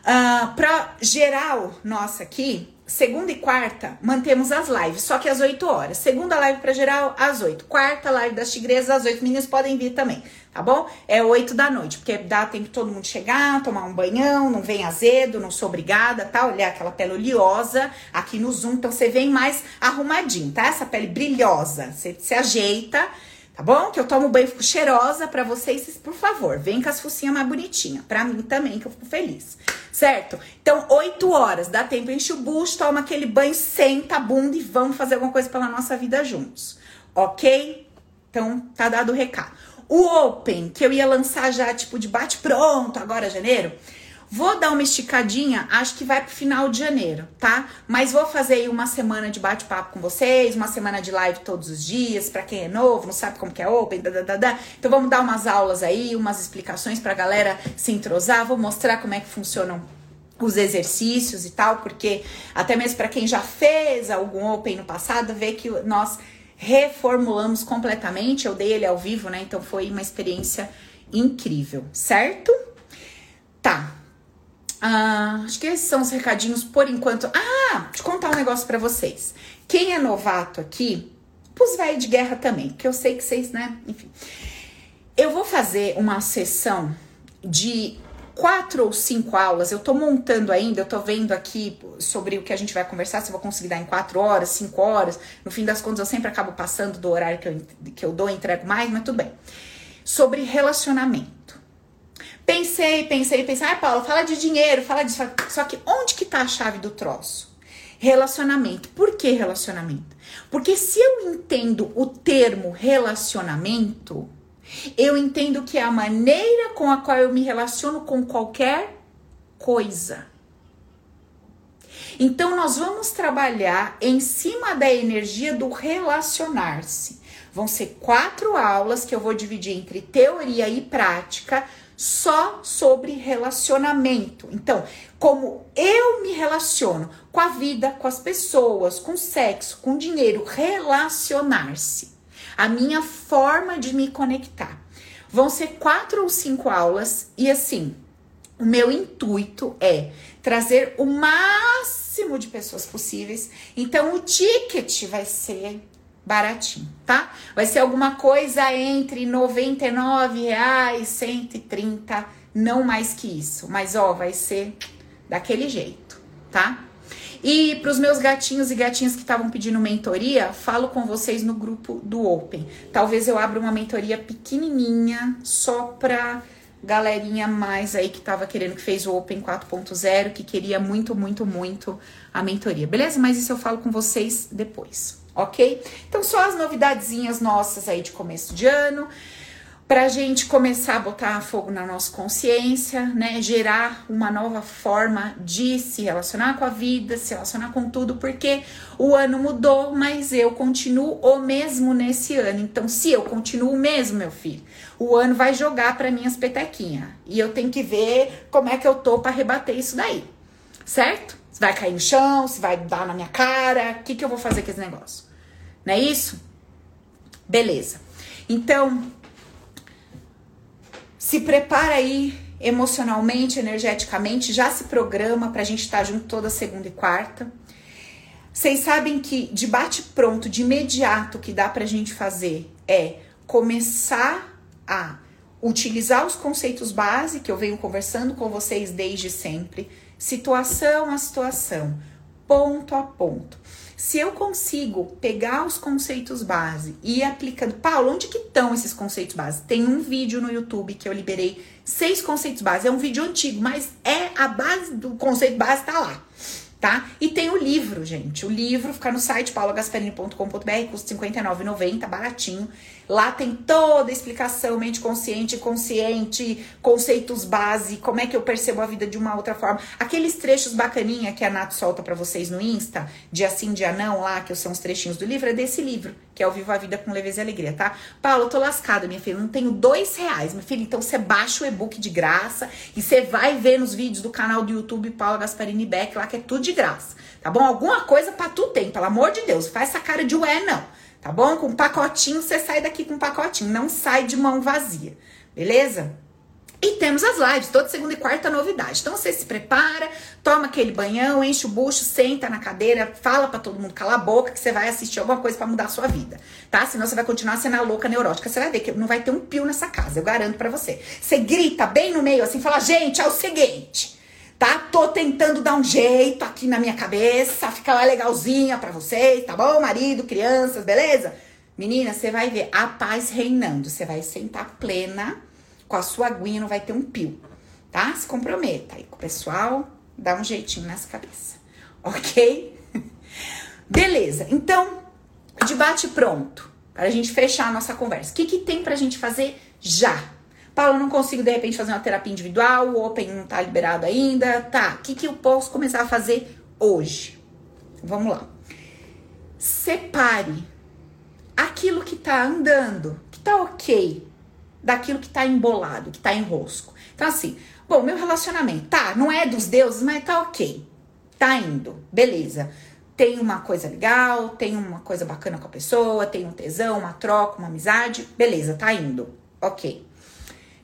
Uh, pra geral nossa aqui, segunda e quarta, mantemos as lives, só que às 8 horas. Segunda live para geral, às 8. Quarta live das tigresas, às 8. Meninos podem vir também, tá bom? É 8 da noite, porque dá tempo todo mundo chegar, tomar um banhão, não vem azedo, não sou obrigada, tá? Olhar aquela pele oleosa aqui no Zoom, então você vem mais arrumadinho, tá? Essa pele brilhosa, você se ajeita tá bom? Que eu tomo banho, fico cheirosa para vocês, por favor, vem com as focinhas mais bonitinhas, para mim também, que eu fico feliz, certo? Então, 8 horas, dá tempo, enche o bucho, toma aquele banho, senta a bunda e vamos fazer alguma coisa pela nossa vida juntos, ok? Então, tá dado o recado. O Open, que eu ia lançar já, tipo, de bate pronto, agora janeiro, Vou dar uma esticadinha, acho que vai pro final de janeiro, tá? Mas vou fazer aí uma semana de bate-papo com vocês, uma semana de live todos os dias, para quem é novo, não sabe como que é open, da, da, da, Então vamos dar umas aulas aí, umas explicações pra galera se entrosar, vou mostrar como é que funcionam os exercícios e tal, porque até mesmo para quem já fez algum open no passado, vê que nós reformulamos completamente. Eu dei ele ao vivo, né? Então foi uma experiência incrível, certo? Tá. Ah, acho que esses são os recadinhos por enquanto. Ah, eu contar um negócio para vocês. Quem é novato aqui, pus velho de guerra também, porque eu sei que vocês, né? Enfim. Eu vou fazer uma sessão de quatro ou cinco aulas. Eu tô montando ainda, eu tô vendo aqui sobre o que a gente vai conversar, se eu vou conseguir dar em quatro horas, cinco horas. No fim das contas, eu sempre acabo passando do horário que eu, que eu dou, entrego mais, mas tudo bem. Sobre relacionamento. Pensei, pensei, pensei. Ah, Paula, fala de dinheiro, fala disso. Só que onde que tá a chave do troço? Relacionamento. Por que relacionamento? Porque se eu entendo o termo relacionamento, eu entendo que é a maneira com a qual eu me relaciono com qualquer coisa. Então, nós vamos trabalhar em cima da energia do relacionar-se. Vão ser quatro aulas que eu vou dividir entre teoria e prática só sobre relacionamento. Então, como eu me relaciono com a vida, com as pessoas, com o sexo, com o dinheiro, relacionar-se. A minha forma de me conectar. Vão ser quatro ou cinco aulas e assim, o meu intuito é trazer o máximo de pessoas possíveis. Então, o ticket vai ser baratinho, tá? Vai ser alguma coisa entre 99 reais, 130, não mais que isso. Mas ó, vai ser daquele jeito, tá? E para os meus gatinhos e gatinhas que estavam pedindo mentoria, falo com vocês no grupo do Open. Talvez eu abra uma mentoria pequenininha só para galerinha mais aí que tava querendo que fez o Open 4.0, que queria muito, muito, muito a mentoria. Beleza? Mas isso eu falo com vocês depois ok? Então, só as novidadezinhas nossas aí de começo de ano, pra gente começar a botar fogo na nossa consciência, né? Gerar uma nova forma de se relacionar com a vida, se relacionar com tudo, porque o ano mudou, mas eu continuo o mesmo nesse ano. Então, se eu continuo o mesmo, meu filho, o ano vai jogar para mim as petequinhas. E eu tenho que ver como é que eu tô para rebater isso daí, certo? Se vai cair no chão, se vai dar na minha cara, o que, que eu vou fazer com esse negócio? Não é isso? Beleza. Então, se prepara aí emocionalmente, energeticamente, já se programa pra gente estar tá junto toda segunda e quarta. Vocês sabem que de bate pronto, de imediato, que dá pra gente fazer é começar a utilizar os conceitos base que eu venho conversando com vocês desde sempre, situação a situação, ponto a ponto. Se eu consigo pegar os conceitos base e ir aplicando, Paulo, onde que estão esses conceitos base? Tem um vídeo no YouTube que eu liberei seis conceitos base. É um vídeo antigo, mas é a base do conceito base tá lá tá? E tem o livro, gente. O livro fica no site paulagasperini.com.br, custa R$ 59,90, baratinho. Lá tem toda a explicação, mente consciente, consciente, conceitos base, como é que eu percebo a vida de uma outra forma. Aqueles trechos bacaninha que a Nath solta para vocês no Insta, dia sim, dia não, lá, que são os trechinhos do livro, é desse livro, que é o Viva a Vida com Leveza e Alegria, tá? Paulo, eu tô lascada, minha filha, não tenho dois reais, minha filha, então você baixa o e-book de graça e você vai ver nos vídeos do canal do YouTube Paula Gasparini Beck, lá que é tudo de graça, tá bom? Alguma coisa para tu tem, pelo amor de Deus, faz essa cara de ué, não tá bom? Com um pacotinho, você sai daqui com um pacotinho, não sai de mão vazia, beleza? E temos as lives, toda segunda e quarta novidade. Então você se prepara, toma aquele banhão, enche o bucho, senta na cadeira, fala para todo mundo cala a boca que você vai assistir alguma coisa para mudar a sua vida, tá? Senão você vai continuar sendo a louca neurótica. Você vai ver que não vai ter um pio nessa casa, eu garanto para você. Você grita bem no meio assim, fala: "Gente, é o seguinte, tá? Tô tentando dar um jeito aqui na minha cabeça, ficar legalzinha para vocês, tá bom? Marido, crianças, beleza? Menina, você vai ver a paz reinando. Você vai sentar plena com a sua aguinha, não vai ter um pio, tá? Se comprometa aí com o pessoal, dá um jeitinho nessa cabeça, ok? Beleza, então, debate pronto, para a gente fechar a nossa conversa. O que, que tem pra gente fazer já? Paulo, não consigo de repente fazer uma terapia individual, o Open não tá liberado ainda. Tá, o que, que eu posso começar a fazer hoje? Vamos lá. Separe aquilo que tá andando, que tá ok, daquilo que tá embolado, que tá em rosco. Então, assim, bom, meu relacionamento, tá, não é dos deuses, mas tá ok. Tá indo, beleza. Tem uma coisa legal, tem uma coisa bacana com a pessoa, tem um tesão, uma troca, uma amizade, beleza, tá indo, ok.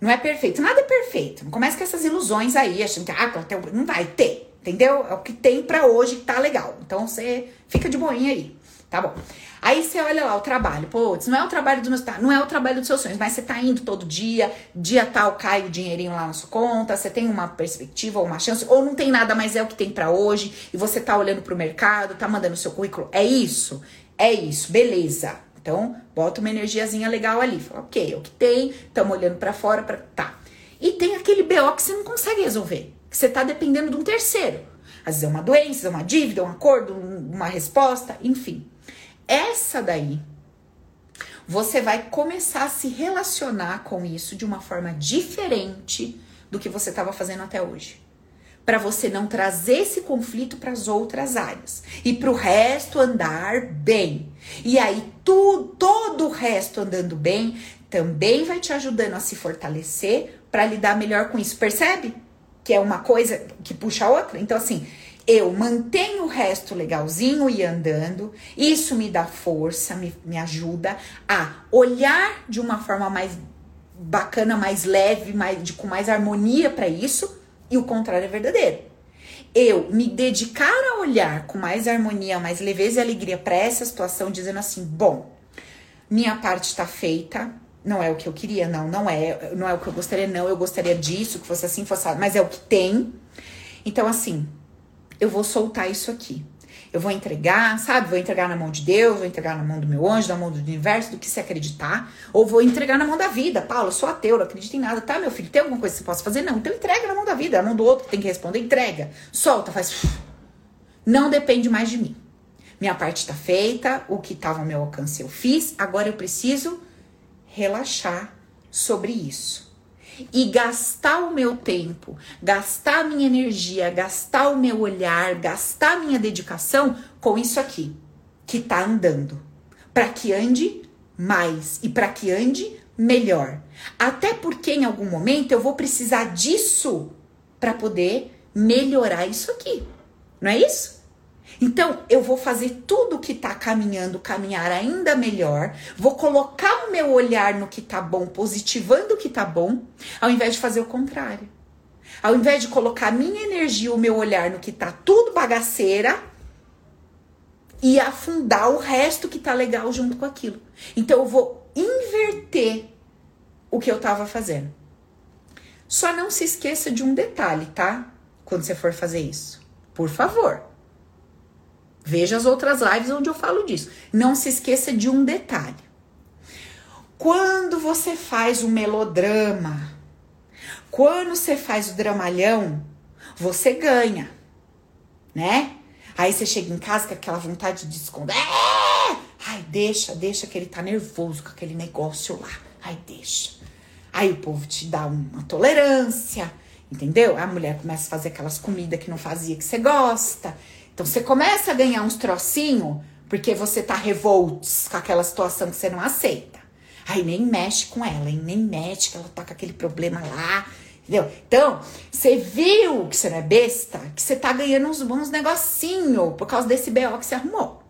Não é perfeito. Nada é perfeito. Não comece com essas ilusões aí, achando que ah, não vai ter. Entendeu? É o que tem para hoje que tá legal. Então você fica de boinha aí. Tá bom. Aí você olha lá o trabalho. Pô, não é o trabalho dos meus. Tá, não é o trabalho dos seus sonhos, mas você tá indo todo dia, dia tal cai o dinheirinho lá na sua conta, você tem uma perspectiva ou uma chance, ou não tem nada, mas é o que tem para hoje, e você tá olhando pro mercado, tá mandando o seu currículo. É isso? É isso, beleza. Então, bota uma energiazinha legal ali. Fala, ok, é o que tem, estamos olhando para fora, para tá. E tem aquele BO que você não consegue resolver, que você tá dependendo de um terceiro. Às vezes é uma doença, é uma dívida, um acordo, uma resposta, enfim. Essa daí, você vai começar a se relacionar com isso de uma forma diferente do que você estava fazendo até hoje para você não trazer esse conflito para as outras áreas e para o resto andar bem. E aí tu, todo o resto andando bem também vai te ajudando a se fortalecer para lidar melhor com isso. Percebe? Que é uma coisa que puxa a outra. Então assim, eu mantenho o resto legalzinho e andando, isso me dá força, me, me ajuda a olhar de uma forma mais bacana, mais leve, mais, de, com mais harmonia para isso e o contrário é verdadeiro. Eu me dedicar a olhar com mais harmonia, mais leveza e alegria para essa situação, dizendo assim: bom, minha parte está feita, não é o que eu queria, não, não é, não é o que eu gostaria, não, eu gostaria disso, que fosse assim, fosse, mas é o que tem. Então, assim, eu vou soltar isso aqui. Eu vou entregar, sabe? Vou entregar na mão de Deus, vou entregar na mão do meu anjo, na mão do universo, do que se acreditar. Ou vou entregar na mão da vida. Paulo, sou ateu, não acredito em nada. Tá, meu filho, tem alguma coisa que você possa fazer? Não. Então entrega na mão da vida, na mão do outro que tem que responder. Entrega. Solta, faz. Não depende mais de mim. Minha parte está feita, o que estava ao meu alcance eu fiz. Agora eu preciso relaxar sobre isso e gastar o meu tempo, gastar a minha energia, gastar o meu olhar, gastar a minha dedicação com isso aqui que tá andando, para que ande mais e para que ande melhor. Até porque em algum momento eu vou precisar disso para poder melhorar isso aqui. Não é isso? Então, eu vou fazer tudo que tá caminhando, caminhar ainda melhor. Vou colocar o meu olhar no que tá bom, positivando o que tá bom, ao invés de fazer o contrário. Ao invés de colocar minha energia, o meu olhar no que tá tudo bagaceira e afundar o resto que tá legal junto com aquilo. Então eu vou inverter o que eu tava fazendo. Só não se esqueça de um detalhe, tá? Quando você for fazer isso. Por favor. Veja as outras lives onde eu falo disso. Não se esqueça de um detalhe. Quando você faz um melodrama, quando você faz o dramalhão, você ganha, né? Aí você chega em casa com aquela vontade de esconder. Ai, deixa, deixa que ele tá nervoso com aquele negócio lá. Ai, deixa. Aí o povo te dá uma tolerância, entendeu? A mulher começa a fazer aquelas comidas que não fazia que você gosta. Então você começa a ganhar uns trocinhos porque você tá revoltos com aquela situação que você não aceita. Aí nem mexe com ela, hein? nem mexe que ela tá com aquele problema lá. Entendeu? Então, você viu que você não é besta, que você tá ganhando uns bons negocinhos por causa desse BO que você arrumou.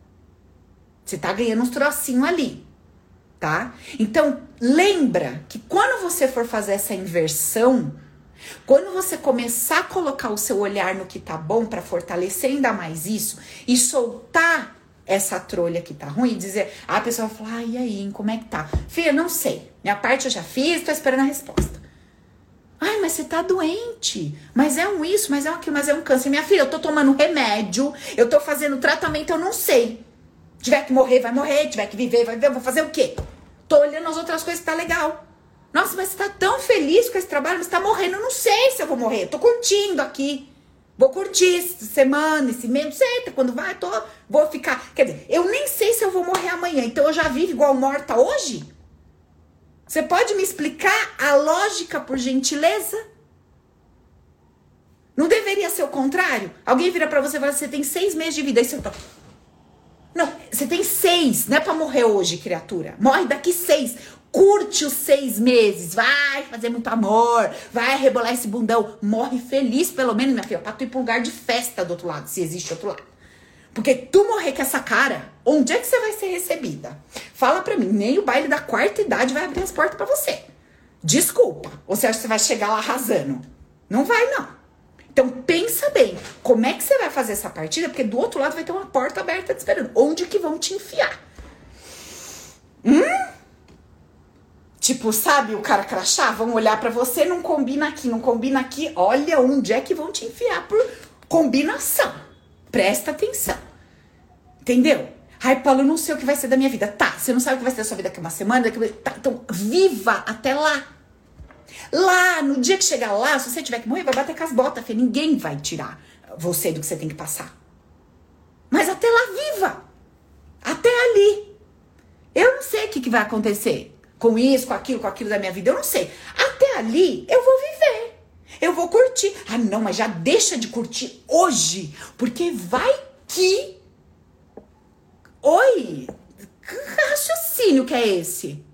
Você tá ganhando uns trocinhos ali, tá? Então, lembra que quando você for fazer essa inversão, quando você começar a colocar o seu olhar no que tá bom para fortalecer ainda mais isso e soltar essa trolha que tá ruim e dizer, a pessoa vai falar, ah, e aí, como é que tá? Filha, não sei. Minha parte eu já fiz, tô esperando a resposta. Ai, mas você tá doente. Mas é um isso, mas é um aquilo, mas é um câncer. Minha filha, eu tô tomando remédio, eu tô fazendo tratamento, eu não sei. Tiver que morrer, vai morrer. Tiver que viver, vai viver. Vou fazer o quê? Tô olhando as outras coisas que tá legal. Nossa, mas você tá tão feliz com esse trabalho, você tá morrendo. Eu não sei se eu vou morrer. Eu tô curtindo aqui. Vou curtir essa semana, esse mês, não sei, quando vai, tô, vou ficar. Quer dizer, eu nem sei se eu vou morrer amanhã, então eu já vivo igual morta hoje? Você pode me explicar a lógica, por gentileza? Não deveria ser o contrário? Alguém vira para você e fala: você tem seis meses de vida. Aí você tá. Não, você tem seis, não é pra morrer hoje, criatura. Morre daqui seis. Curte os seis meses, vai fazer muito amor, vai rebolar esse bundão. Morre feliz, pelo menos, minha filha, pra tu ir pro lugar de festa do outro lado, se existe outro lado. Porque tu morrer com essa cara, onde é que você vai ser recebida? Fala pra mim, nem o baile da quarta idade vai abrir as portas para você. Desculpa. Ou você acha que você vai chegar lá arrasando? Não vai, não. Então pensa bem, como é que você vai fazer essa partida? Porque do outro lado vai ter uma porta aberta te esperando. Onde que vão te enfiar? Hum? Tipo, sabe o cara crachá? Vão olhar para você, não combina aqui, não combina aqui. Olha onde é que vão te enfiar por combinação. Presta atenção. Entendeu? Ai, Paulo, eu não sei o que vai ser da minha vida. Tá, você não sabe o que vai ser da sua vida daqui uma semana, daqui... Tá, então viva até lá. Lá, no dia que chegar lá, se você tiver que morrer, vai bater com as botas. Ninguém vai tirar você do que você tem que passar. Mas até lá, viva. Até ali. Eu não sei o que, que vai acontecer com isso, com aquilo, com aquilo da minha vida. Eu não sei. Até ali, eu vou viver. Eu vou curtir. Ah, não, mas já deixa de curtir hoje, porque vai que. Oi! Que raciocínio que é esse?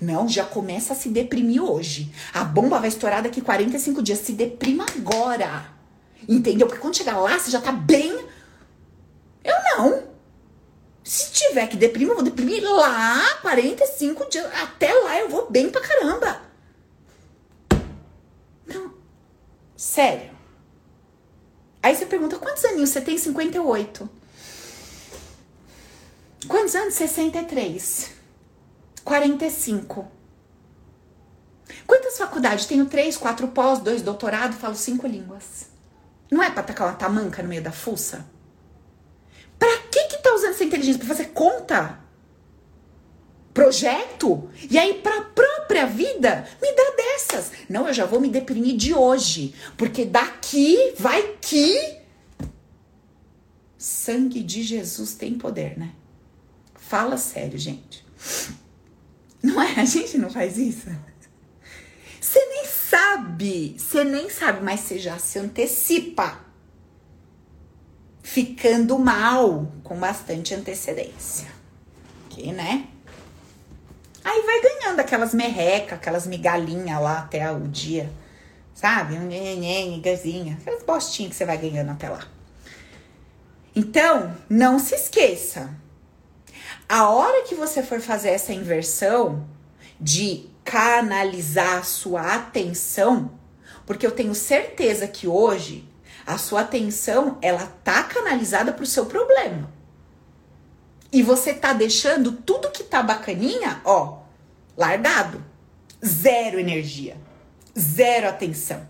Não, já começa a se deprimir hoje. A bomba vai estourar daqui 45 dias. Se deprima agora. Entendeu? Porque quando chegar lá, você já tá bem. Eu não. Se tiver que deprimir, eu vou deprimir lá 45 dias. Até lá eu vou bem pra caramba. Sério. Aí você pergunta, quantos aninhos você tem? 58. Quantos anos? 63. 45. Quantas faculdades? Tenho três, quatro pós, dois doutorados, falo cinco línguas. Não é pra tacar uma tamanca no meio da fuça? Pra que que tá usando essa inteligência? Pra fazer conta? Projeto? E aí, pra própria vida, me dá dessas. Não, eu já vou me deprimir de hoje. Porque daqui vai que. Sangue de Jesus tem poder, né? Fala sério, gente. Não é? A gente não faz isso? Você nem sabe, você nem sabe, mas você já se antecipa. Ficando mal com bastante antecedência. Que, né? Aí vai ganhando aquelas merrecas, aquelas migalhinhas lá até o dia, sabe? Um gazinha, aquelas bostinhas que você vai ganhando até lá. Então, não se esqueça. A hora que você for fazer essa inversão de canalizar a sua atenção, Porque eu tenho certeza que hoje a sua atenção ela tá canalizada pro seu problema. E você tá deixando tudo que tá bacaninha, ó, largado. Zero energia. Zero atenção.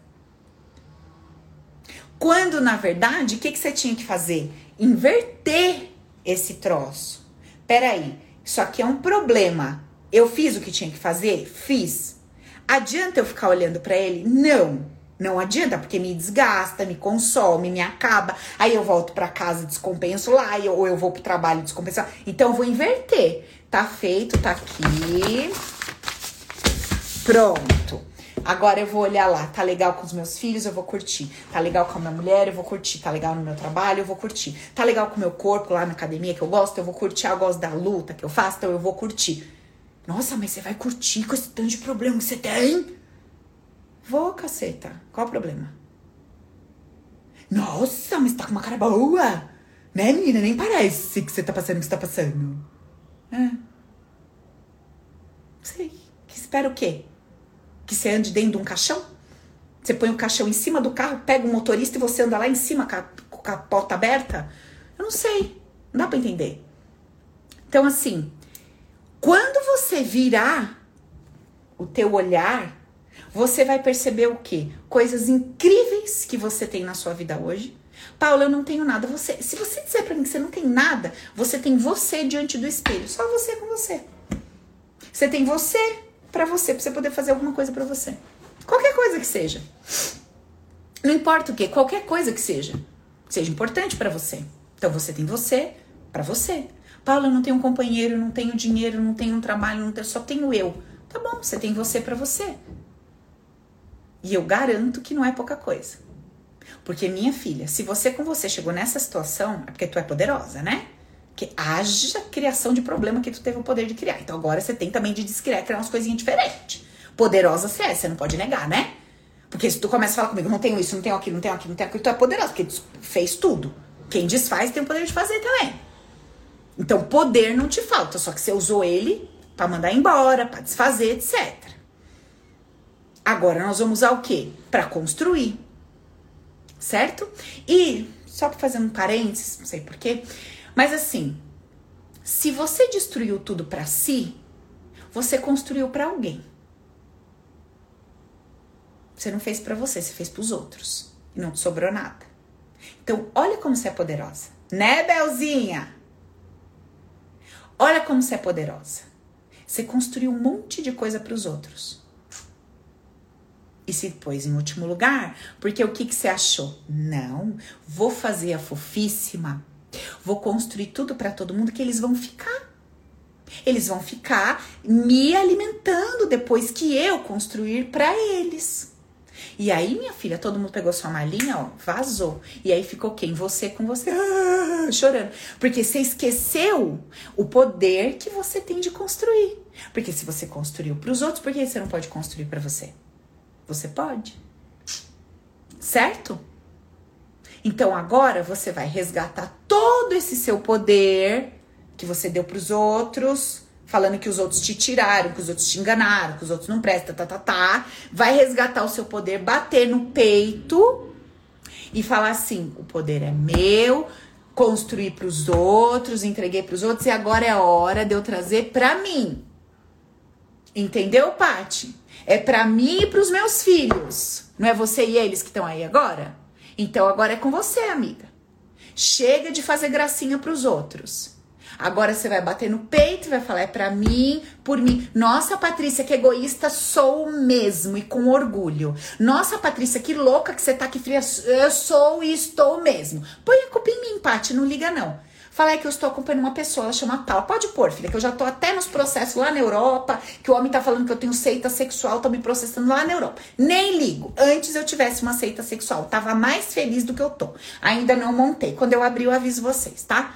Quando, na verdade, o que, que você tinha que fazer? Inverter esse troço. Peraí, isso aqui é um problema. Eu fiz o que tinha que fazer? Fiz. Adianta eu ficar olhando para ele? Não. Não adianta, porque me desgasta, me consome, me acaba. Aí eu volto para casa, descompenso lá, ou eu vou pro trabalho descompensar. Então eu vou inverter. Tá feito, tá aqui. Pronto. Agora eu vou olhar lá, tá legal com os meus filhos, eu vou curtir. Tá legal com a minha mulher, eu vou curtir. Tá legal no meu trabalho, eu vou curtir. Tá legal com o meu corpo lá na academia que eu gosto, eu vou curtir. Eu gosto da luta que eu faço, então eu vou curtir. Nossa, mas você vai curtir com esse tanto de problema que você tem? Vou, caceta. Qual o problema? Nossa, mas tá com uma cara boa. Né, menina? Nem parece que você tá passando o que você tá passando. É. Sei. Que espera o quê? Que você ande dentro de um caixão? Você põe o caixão em cima do carro, pega o motorista e você anda lá em cima com a, porta aberta? Eu não sei. Não dá pra entender. Então, assim, quando você virar o teu olhar você vai perceber o quê? Coisas incríveis que você tem na sua vida hoje. Paula, eu não tenho nada. Você, se você disser para mim que você não tem nada, você tem você diante do espelho, só você com você. Você tem você para você, para você poder fazer alguma coisa para você. Qualquer coisa que seja. Não importa o que, qualquer coisa que seja. Seja importante para você. Então você tem você para você. Paula, eu não tenho um companheiro, não tenho dinheiro, não tenho um trabalho, não tenho, só tenho eu. Tá bom, você tem você para você. E eu garanto que não é pouca coisa. Porque, minha filha, se você com você chegou nessa situação, é porque tu é poderosa, né? Que haja criação de problema que tu teve o poder de criar. Então agora você tem também de descriar, criar umas coisinhas diferentes. Poderosa você é, você não pode negar, né? Porque se tu começa a falar comigo, não tenho isso, não tenho aquilo, não tenho aquilo, não tenho aquilo, tu é poderosa, porque tu fez tudo. Quem desfaz tem o poder de fazer também. Então, poder não te falta, só que você usou ele para mandar embora, para desfazer, etc. Agora nós vamos usar o quê? Para construir. Certo? E só para fazer um parênteses, não sei porquê, mas assim, se você destruiu tudo para si, você construiu para alguém. Você não fez para você, você fez para os outros e não te sobrou nada. Então, olha como você é poderosa, né, Belzinha? Olha como você é poderosa. Você construiu um monte de coisa para os outros e se pôs em último lugar, porque o que, que você achou? Não, vou fazer a fofíssima, vou construir tudo para todo mundo que eles vão ficar. Eles vão ficar me alimentando depois que eu construir para eles. E aí, minha filha, todo mundo pegou sua malinha, ó, vazou. E aí ficou quem? Você com você, chorando. Porque você esqueceu o poder que você tem de construir. Porque se você construiu para os outros, por que você não pode construir para você? Você pode. Certo? Então agora você vai resgatar todo esse seu poder que você deu para os outros, falando que os outros te tiraram, que os outros te enganaram, que os outros não prestam, tá, tá, tá. Vai resgatar o seu poder, bater no peito e falar assim: o poder é meu, construir para os outros, entreguei para os outros e agora é hora de eu trazer para mim. Entendeu, Pati? É para mim e para os meus filhos. Não é você e eles que estão aí agora? Então agora é com você, amiga. Chega de fazer gracinha para os outros. Agora você vai bater no peito e vai falar: é para mim, por mim. Nossa, Patrícia, que egoísta sou mesmo e com orgulho. Nossa, Patrícia, que louca que você tá aqui fria. Eu sou e estou mesmo. Põe a culpa em mim, Paty, não liga não. Fala é que eu estou acompanhando uma pessoa, ela chama Paula. Pode pôr, filha, que eu já tô até nos processos lá na Europa, que o homem tá falando que eu tenho seita sexual, tô me processando lá na Europa. Nem ligo. Antes eu tivesse uma seita sexual, tava mais feliz do que eu tô. Ainda não montei. Quando eu abrir, eu aviso vocês, tá?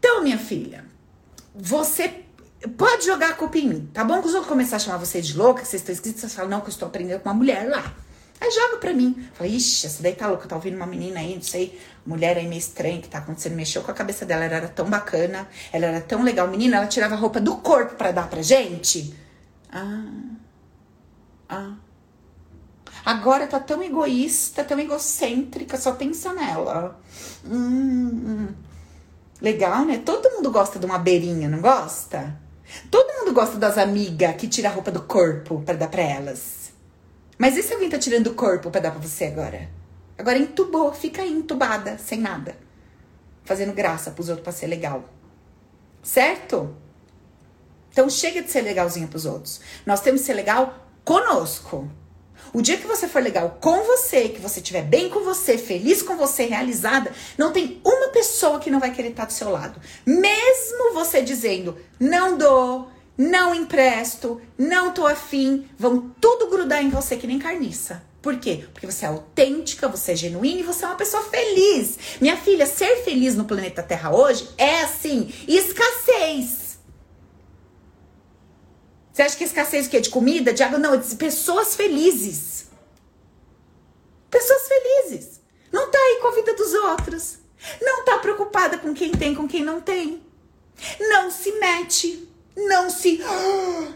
Então, minha filha, você pode jogar a culpa em mim, tá bom? Que os outros começar a chamar você de louca, que vocês estão escritos, vocês falam, não, que eu estou aprendendo com uma mulher lá. Aí joga pra mim. Fala, ixi, essa daí tá louca, tá ouvindo uma menina aí, não sei, mulher aí meio estranha que tá acontecendo. Mexeu com a cabeça dela, ela era tão bacana, ela era tão legal. Menina, ela tirava a roupa do corpo pra dar pra gente. Ah. Ah. Agora tá tão egoísta, tão egocêntrica, só pensa nela. Hum, legal, né? Todo mundo gosta de uma beirinha, não gosta? Todo mundo gosta das amigas que tira a roupa do corpo para dar para elas. Mas e se alguém tá tirando o corpo para dar para você agora? Agora entubou, fica aí entubada, sem nada. Fazendo graça pros outros pra ser legal. Certo? Então chega de ser legalzinha pros outros. Nós temos que ser legal conosco. O dia que você for legal com você, que você estiver bem com você, feliz com você, realizada, não tem uma pessoa que não vai querer estar do seu lado. Mesmo você dizendo, não dou, não empresto, não tô afim, vão tudo grudar em você que nem carniça. Por quê? Porque você é autêntica, você é genuína e você é uma pessoa feliz. Minha filha, ser feliz no planeta Terra hoje é assim, escassez. Você acha que escassez o quê? De comida, de água? Não, de pessoas felizes. Pessoas felizes. Não tá aí com a vida dos outros. Não tá preocupada com quem tem, com quem não tem. Não se mete. Não se.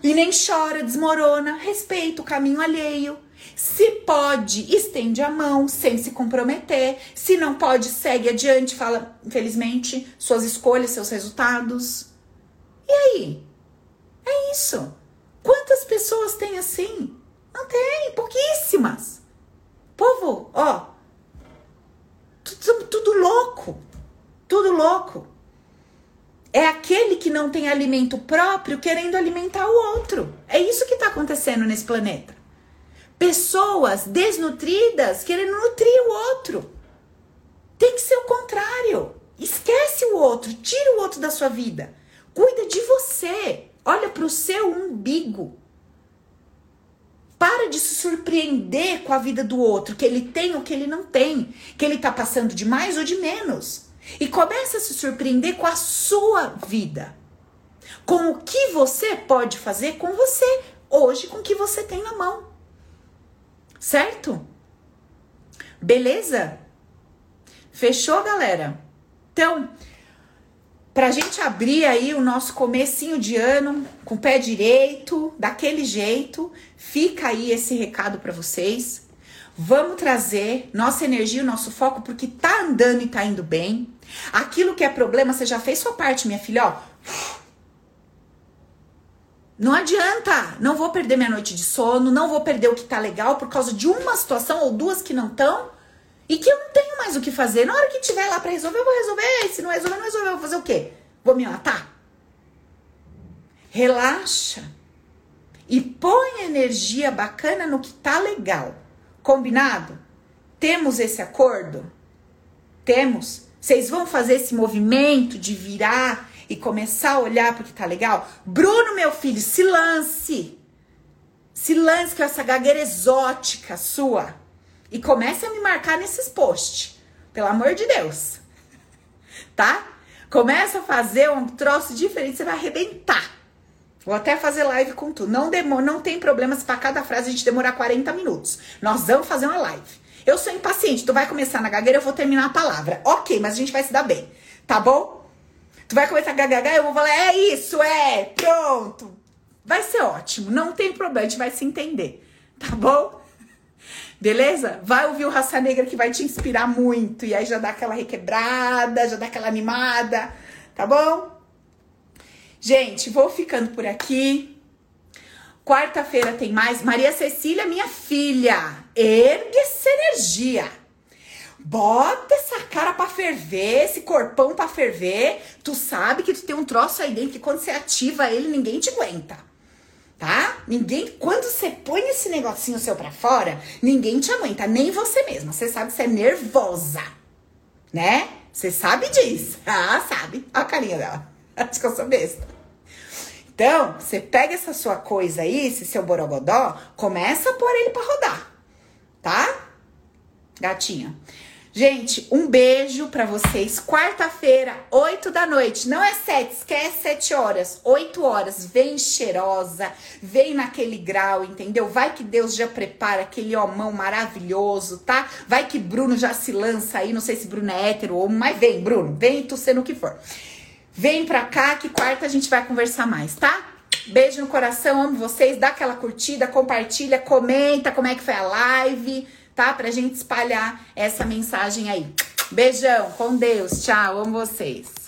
E nem chora, desmorona. Respeita o caminho alheio. Se pode, estende a mão sem se comprometer. Se não pode, segue adiante. Fala, infelizmente, suas escolhas, seus resultados. E aí? É isso. Quantas pessoas tem assim? Não tem, pouquíssimas. Povo, ó, tudo, tudo louco, tudo louco. É aquele que não tem alimento próprio querendo alimentar o outro. É isso que está acontecendo nesse planeta. Pessoas desnutridas querendo nutrir o outro. Tem que ser o contrário. Esquece o outro, tira o outro da sua vida. Cuida de você. Olha para o seu umbigo. Para de se surpreender com a vida do outro, que ele tem ou que ele não tem, que ele está passando de mais ou de menos. E começa a se surpreender com a sua vida. Com o que você pode fazer com você hoje, com o que você tem na mão. Certo? Beleza? Fechou, galera? Então, Pra gente abrir aí o nosso comecinho de ano com o pé direito, daquele jeito, fica aí esse recado para vocês. Vamos trazer nossa energia, o nosso foco, porque tá andando e tá indo bem. Aquilo que é problema, você já fez sua parte, minha filha, ó. Não adianta, não vou perder minha noite de sono, não vou perder o que tá legal por causa de uma situação ou duas que não estão e que eu não tenho mais o que fazer. Na hora que tiver lá para resolver, eu vou resolver. Se não resolver, não resolver. Eu vou fazer o quê? Vou me matar? Relaxa. E põe energia bacana no que tá legal. Combinado? Temos esse acordo? Temos? Vocês vão fazer esse movimento de virar e começar a olhar porque tá legal? Bruno, meu filho, se lance. Se lance com essa gagueira exótica sua e comece a me marcar nesses posts. Pelo amor de Deus. Tá? Começa a fazer um troço diferente, você vai arrebentar. Vou até fazer live com tu. Não, demora, não tem problema se para cada frase a gente demorar 40 minutos. Nós vamos fazer uma live. Eu sou impaciente, tu vai começar na gagueira, eu vou terminar a palavra. Ok, mas a gente vai se dar bem. Tá bom? Tu vai começar a gagagar, eu vou falar, é isso, é, pronto. Vai ser ótimo, não tem problema, a gente vai se entender. Tá bom? Beleza? Vai ouvir o Raça Negra que vai te inspirar muito. E aí já dá aquela requebrada, já dá aquela animada. Tá bom? Gente, vou ficando por aqui. Quarta-feira tem mais. Maria Cecília, minha filha, ergue essa energia. Bota essa cara pra ferver, esse corpão pra ferver. Tu sabe que tu tem um troço aí dentro que quando você ativa ele, ninguém te aguenta tá? Ninguém, quando você põe esse negocinho seu pra fora, ninguém te aguenta, nem você mesma. Você sabe que você é nervosa, né? Você sabe disso. Ah, sabe. Olha a carinha dela. Acho que eu sou besta. Então, você pega essa sua coisa aí, esse seu borogodó, começa a pôr ele pra rodar, tá? Gatinha. Gente, um beijo para vocês. Quarta-feira, 8 da noite. Não é 7, esquece 7 horas. 8 horas. Vem cheirosa, vem naquele grau, entendeu? Vai que Deus já prepara aquele homão maravilhoso, tá? Vai que Bruno já se lança aí. Não sei se Bruno é hétero ou mas vem, Bruno. Vem tu sendo o que for. Vem pra cá que quarta a gente vai conversar mais, tá? Beijo no coração, amo vocês. Dá aquela curtida, compartilha, comenta como é que foi a live, tá? Pra gente espalhar essa mensagem aí. Beijão, com Deus. Tchau, amo vocês.